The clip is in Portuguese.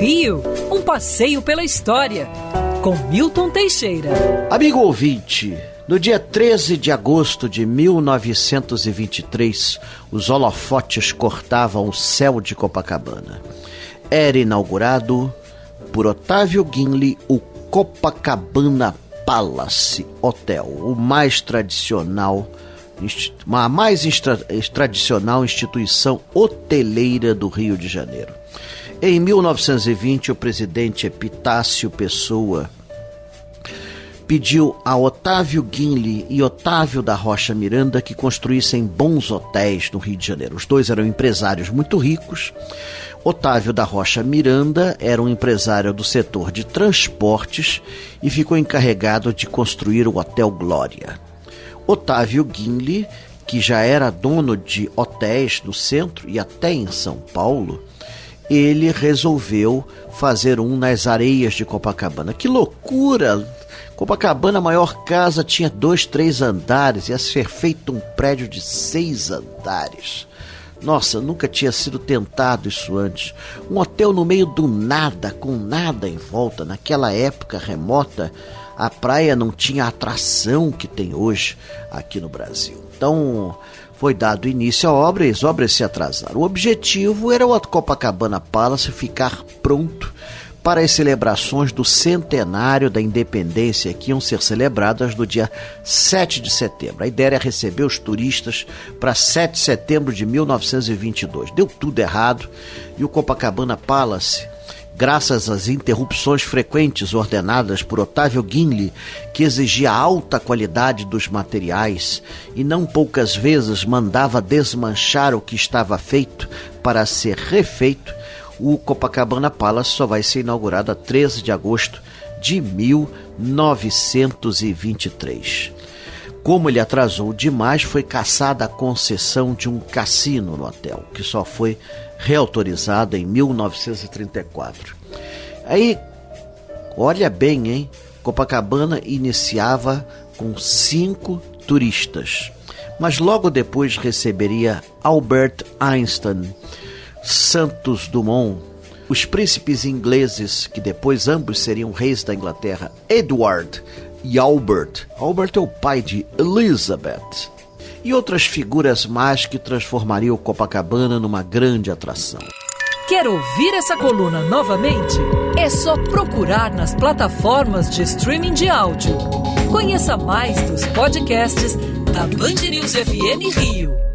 Rio, um passeio pela história, com Milton Teixeira. Amigo ouvinte, no dia 13 de agosto de 1923, os holofotes cortavam o céu de Copacabana. Era inaugurado por Otávio Guinle o Copacabana Palace Hotel, o mais tradicional a mais tradicional instituição hoteleira do Rio de Janeiro. Em 1920, o presidente Epitácio Pessoa pediu a Otávio Guinle e Otávio da Rocha Miranda que construíssem bons hotéis no Rio de Janeiro. Os dois eram empresários muito ricos. Otávio da Rocha Miranda era um empresário do setor de transportes e ficou encarregado de construir o Hotel Glória. Otávio Guinle, que já era dono de hotéis no centro e até em São Paulo, ele resolveu fazer um nas areias de Copacabana. Que loucura! Copacabana, a maior casa, tinha dois, três andares, ia ser feito um prédio de seis andares. Nossa, nunca tinha sido tentado isso antes. Um hotel no meio do nada, com nada em volta. Naquela época remota, a praia não tinha a atração que tem hoje aqui no Brasil. Então, foi dado início à obra e as obras se atrasaram. O objetivo era o Copacabana Palace ficar pronto para as celebrações do centenário da independência que iam ser celebradas no dia 7 de setembro. A ideia era receber os turistas para 7 de setembro de 1922. Deu tudo errado e o Copacabana Palace graças às interrupções frequentes ordenadas por Otávio Guinle, que exigia alta qualidade dos materiais e não poucas vezes mandava desmanchar o que estava feito para ser refeito, o Copacabana Palace só vai ser inaugurado a 13 de agosto de 1923. Como ele atrasou demais, foi caçada a concessão de um cassino no hotel, que só foi reautorizado em 1934. Aí, olha bem, hein? Copacabana iniciava com cinco turistas, mas logo depois receberia Albert Einstein, Santos Dumont, os príncipes ingleses, que depois ambos seriam reis da Inglaterra, Edward e Albert. Albert é o pai de Elizabeth. E outras figuras mais que transformariam Copacabana numa grande atração. Quer ouvir essa coluna novamente? É só procurar nas plataformas de streaming de áudio. Conheça mais dos podcasts da Band News FM Rio.